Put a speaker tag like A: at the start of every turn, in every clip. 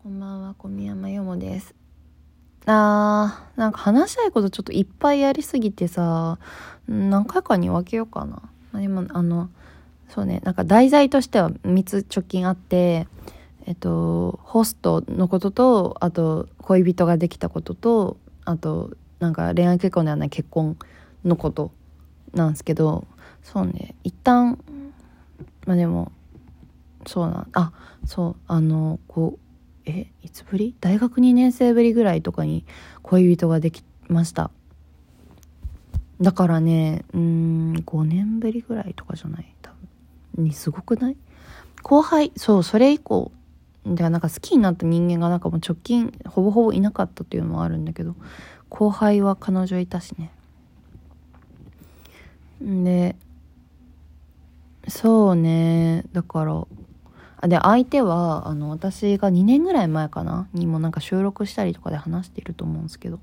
A: こんばんは、小宮山よもです。あー、なんか話したいことちょっといっぱいやりすぎてさ、何回かに分けようかな。まあでも、あの、そうね、なんか題材としては3つ直近あって、えっと、ホストのことと、あと、恋人ができたことと、あと、なんか恋愛結婚ではない結婚のことなんですけど、そうね、一旦、まあでも、そうな、あ、そう、あの、こう、えいつぶり？大学2年生ぶりぐらいとかに恋人ができました。だからねうん5年ぶりぐらいとかじゃない？多分。にすごくない？後輩そうそれ以降ではなんか好きになった人間がなんかもう直近ほぼほぼいなかったっていうのもあるんだけど後輩は彼女いたしね。でそうね。だからで相手はあの私が2年ぐらい前かな？にもなんか収録したりとかで話していると思うんですけど。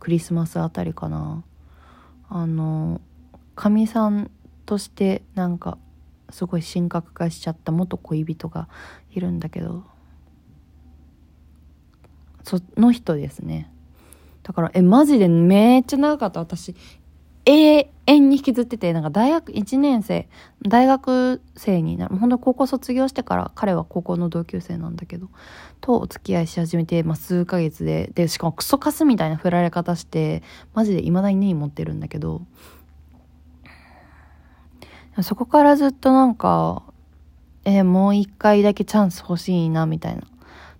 A: クリスマスあたりかな。あのかみさんとしてなんかすごい神格化しちゃった元恋人がいるんだけど。その人ですね。だからえマジでめっちゃ長かった。私永遠に引きずっててなんか大学1年生大学生になる本当高校卒業してから彼は高校の同級生なんだけどとお付き合いし始めて、まあ、数ヶ月ででしかもクソカスみたいな振られ方してマジで未だに根に持ってるんだけどそこからずっとなんかえーもう一回だけチャンス欲しいなみたいな。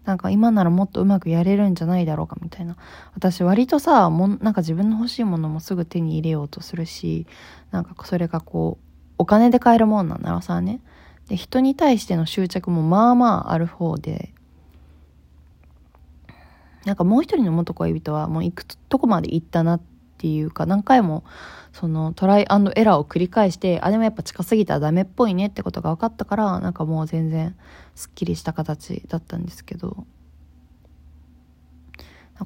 A: なんか今ならもっとうまくやれるんじゃないだろうかみたいな。私割とさもんなんか自分の欲しいものもすぐ手に入れようとするしなんかそれがこうお金で買えるもんなんならさね。で人に対しての執着もまあまあある方でなんかもう一人の元恋人はもう行くとこまで行ったなってていうか何回もそのトライアンドエラーを繰り返してあでもやっぱ近すぎたらダメっぽいねってことが分かったからなんかもう全然すっきりした形だったんですけど。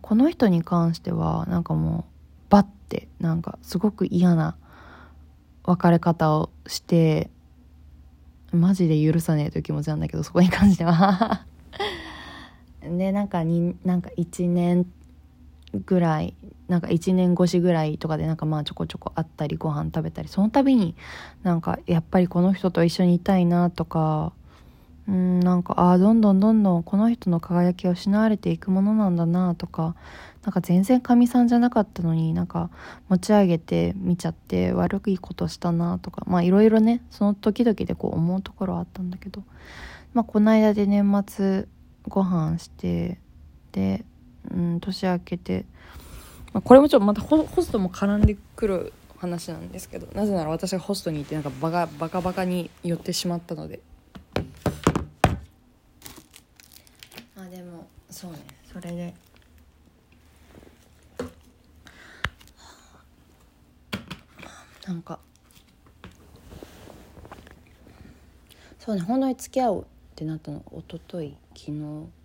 A: この人に関してはなんかもうバッてなんかすごく嫌な別れ方をしてマジで許さねえという気持ちなんだけどそこに関しては。でなんかになんか1年ぐらいなんか1年越しぐらいとかでなんかまあちょこちょこ会ったりご飯食べたりその度になんかやっぱりこの人と一緒にいたいなとかうんなんかああどんどんどんどんこの人の輝きを失われていくものなんだなとかなんか全然かみさんじゃなかったのになんか持ち上げて見ちゃって悪いことしたなとかまあいろいろねその時々でこう思うところはあったんだけどまあこの間で年末ご飯してでうん年明けて、まあ、これもちょっとまたホストも絡んでくる話なんですけどなぜなら私がホストにいてなんかバカバカバカに寄ってしまったので。まあでもそうね。それで。なんか。そうね本当に付き合うってなったの一昨日昨日。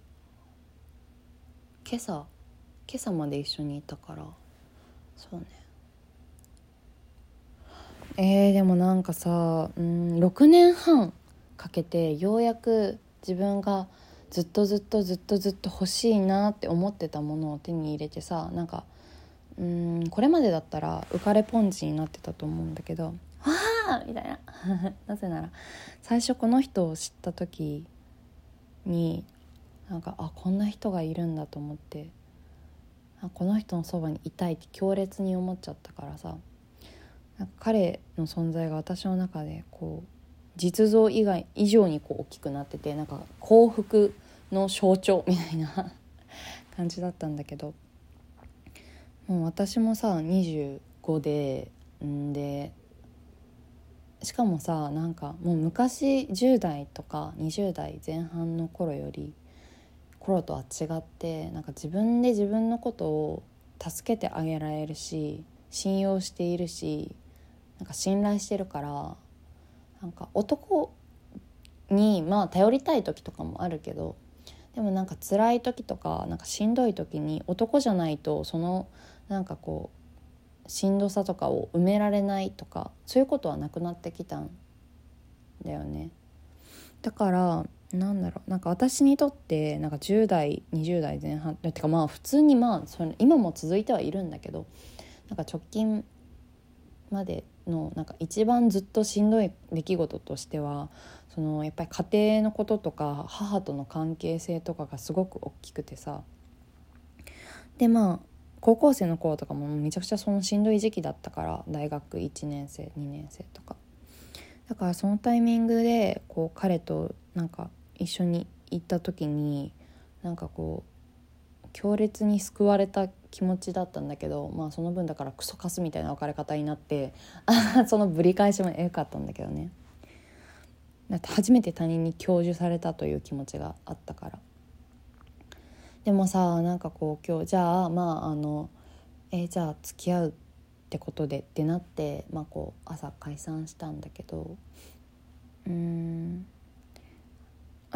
A: 今朝今朝まで一緒にいたから。そうね。えー、でもなんかさうん6年半かけてようやく自分がずっとずっとずっとずっと欲しいなって思ってたものを手に入れてさなんかうんこれまでだったら浮かれポンチになってたと思うんだけど「わあ!」みたいな。なぜなら最初この人を知った時になんかあこんな人がいるんだと思ってあこの人のそばにいたいって強烈に思っちゃったからさなんか彼の存在が私の中でこう実像以外以上にこう大きくなっててなんか幸福の象徴みたいな 感じだったんだけどもう私もさ25でんでしかもさなんかもう昔10代とか20代前半の頃より頃とは違ってなんか自分で自分のことを助けてあげられるし信用しているしなんか信頼してるからなんか男にまあ頼りたい時とかもあるけどでもなんか辛い時とかなんかしんどい時に男じゃないとそのなんかこうしんどさとかを埋められないとかそういうことはなくなってきたんだよね。だからなんだろう。なんか私にとってなんか10代20代前半てかまあ普通にまあそれ今も続いてはいるんだけどなんか直近までのなんか一番ずっとしんどい出来事としてはそのやっぱり家庭のこととか母との関係性とかがすごく大きくてさでまあ高校生の頃とかもめちゃくちゃそのしんどい時期だったから大学1年生2年生とか。だからそのタイミングでこう彼となんか一緒に行った時になんかこう強烈に救われた気持ちだったんだけどまあその分だからクソカスみたいな別れ方になってそのぶり返しもエグかったんだけどね。だって初めて他人に享受されたという気持ちがあったから。でもさなんかこう今日じゃあまああのえー、じゃあ付き合うってことでってなってまあこう朝解散したんだけどうーん。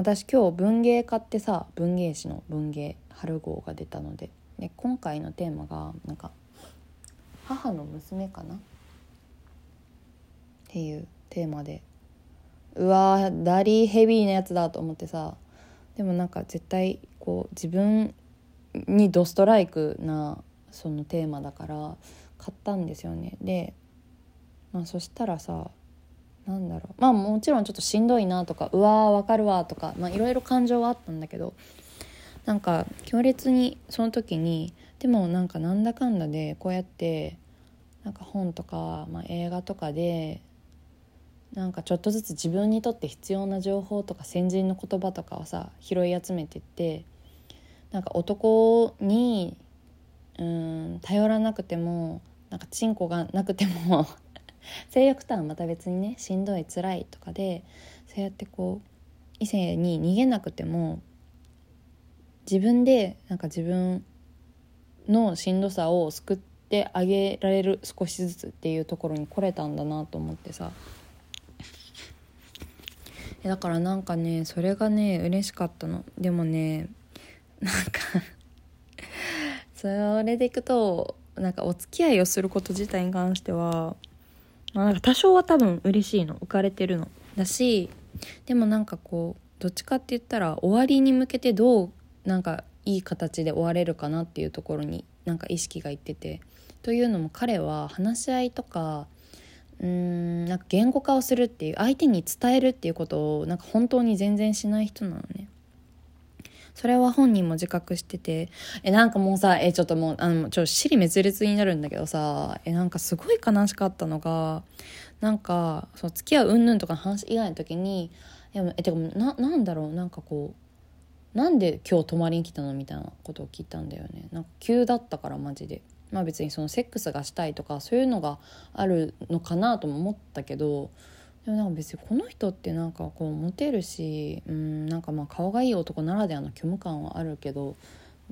A: 私今日文芸家ってさ文芸誌の文芸春号が出たのでで今回のテーマがなんか「母の娘かな?」っていうテーマでうわダリーヘビーなやつだと思ってさでもなんか絶対こう自分にドストライクなそのテーマだから買ったんですよねで、まあ、そしたらさなんだろう。まあもちろんちょっとしんどいなとかうわーわかるわとかいろいろ感情はあったんだけどなんか強烈にその時にでもなんかなんだかんだでこうやってなんか本とか、まあ、映画とかでなんかちょっとずつ自分にとって必要な情報とか先人の言葉とかをさ拾い集めてってなんか男にうん頼らなくてもなんかチンコがなくても性欲とはまた別にねしんどい辛いとかでそうやってこう異性に逃げなくても自分でなんか自分のしんどさを救ってあげられる少しずつっていうところに来れたんだなと思ってさ。だからなんかねそれがね嬉しかったの。でもねなんかそれでいくとなんかお付き合いをすること自体に関しては、まあ、なんか多少は多分嬉しいの。浮かれてるの。だしでもなんかこうどっちかって言ったら終わりに向けてどうなんかいい形で終われるかなっていうところになんか意識がいってて。というのも彼は話し合いとかうーんなんか言語化をするっていう相手に伝えるっていうことをなんか本当に全然しない人なのね。それは本人も自覚しててえなんかもうさえちょっともうあのちょっと尻滅裂になるんだけどさえなんかすごい悲しかったのがなんかその付き合う云々とかの話以外の時にいやえてかななんだろうなんかこうなんで今日泊まりに来たのみたいなことを聞いたんだよね。なんか急だったからマジで。まあ別にそのセックスがしたいとかそういうのがあるのかなとも思ったけどでもなんか別にこの人ってなんかこうモテるしうんなんかまあ顔がいい男ならではの虚無感はあるけど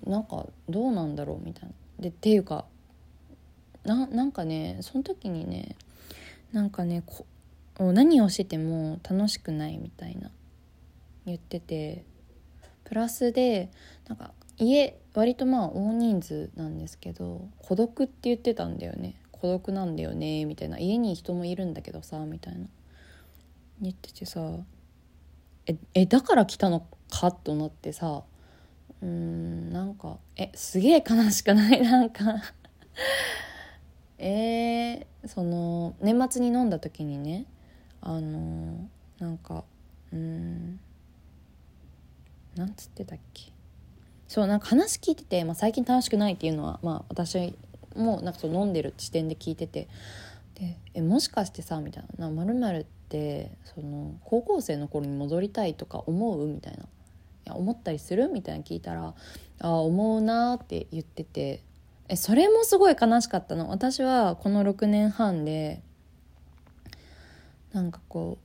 A: なんかどうなんだろうみたいな。でっていうかななんかねその時にねなんかねこ何をしても楽しくないみたいな言っててプラスでなんか家割とまあ大人数なんですけど孤独って言ってたんだよね。孤独なんだよねみたいな。家に人もいるんだけどさみたいな。言っててさええだから来たのか？となってさうんなんかえすげえ悲しくない？なんかえー、その年末に飲んだ時にねあのなんかうんなんつってたっけ？そうなんか話聞いてて、まあ、最近楽しくないっていうのは、まあ、私もなんかそう飲んでる視点で聞いててでえもしかしてさみたいな「まるってその高校生の頃に戻りたいとか思う?」みたいな「いや思ったりする?」みたいな聞いたら「ああ思うな」って言ってて。えそれもすごい悲しかったの。私はこの6年半でなんかこ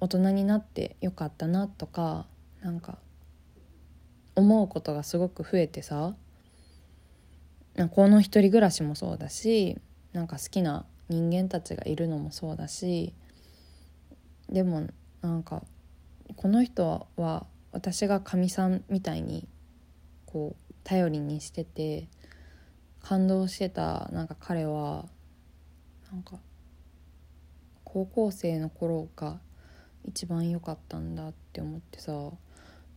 A: う大人になってよかったなとかなんか思うことがすごく増えてさ。この一人暮らしもそうだしなんか好きな人間たちがいるのもそうだしでもなんかこの人は私がかみさんみたいにこう頼りにしてて感動してたなんか彼はなんか高校生の頃が一番良かったんだって思ってさ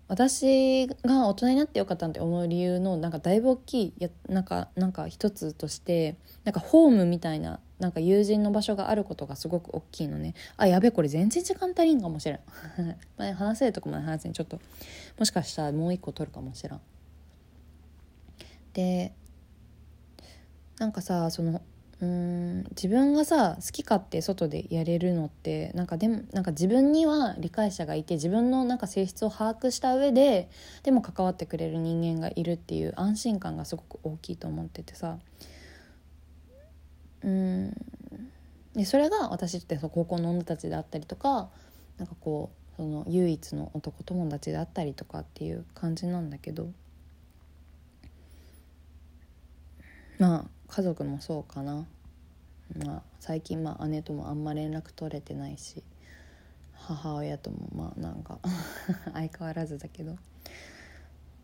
A: 私が大人になってよかったって思う理由のなんかだいぶ大きいやなんかなんか一つとしてなんかホームみたいななんか友人の場所があることがすごく大きいのね。あやべこれ全然時間足りんかもしれん。話せるとこまで話せんちょっともしかしたらもう一個取るかもしらん。でなんかさそのうん自分がさ好き勝手外でやれるのってなんかでもなんか自分には理解者がいて自分のなんか性質を把握した上ででも関わってくれる人間がいるっていう安心感がすごく大きいと思っててさ。うん。でそれが私ってそ高校の女たちであったりとかなんかこうその唯一の男友達であったりとかっていう感じなんだけど。まあ家族もそうかな、まあ、最近まあ姉ともあんま連絡取れてないし母親ともまあなんか 相変わらずだけど。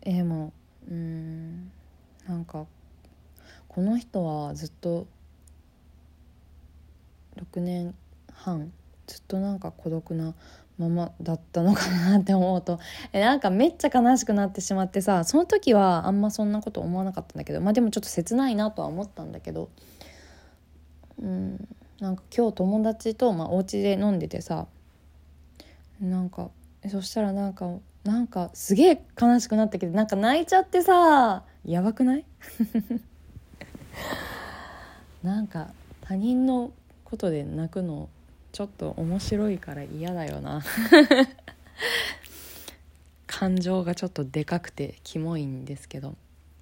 A: えー、もうんなんかこの人はずっと6年半ずっとなんか孤独なままだったのかなって思うと えなんかめっちゃ悲しくなってしまってさその時はあんまそんなこと思わなかったんだけどまあでもちょっと切ないなとは思ったんだけどうんなんか今日友達と、まあ、お家で飲んでてさなんかそしたらなんかなんかすげえ悲しくなったけどなんか泣いちゃってさやばくない？なんか他人のことで泣くのちょっと面白いから嫌だよな。感情がちょっとでかくてキモいんですけど。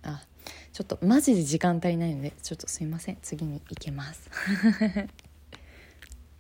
A: あちょっとマジで時間足りないのでちょっとすいません。次に行きます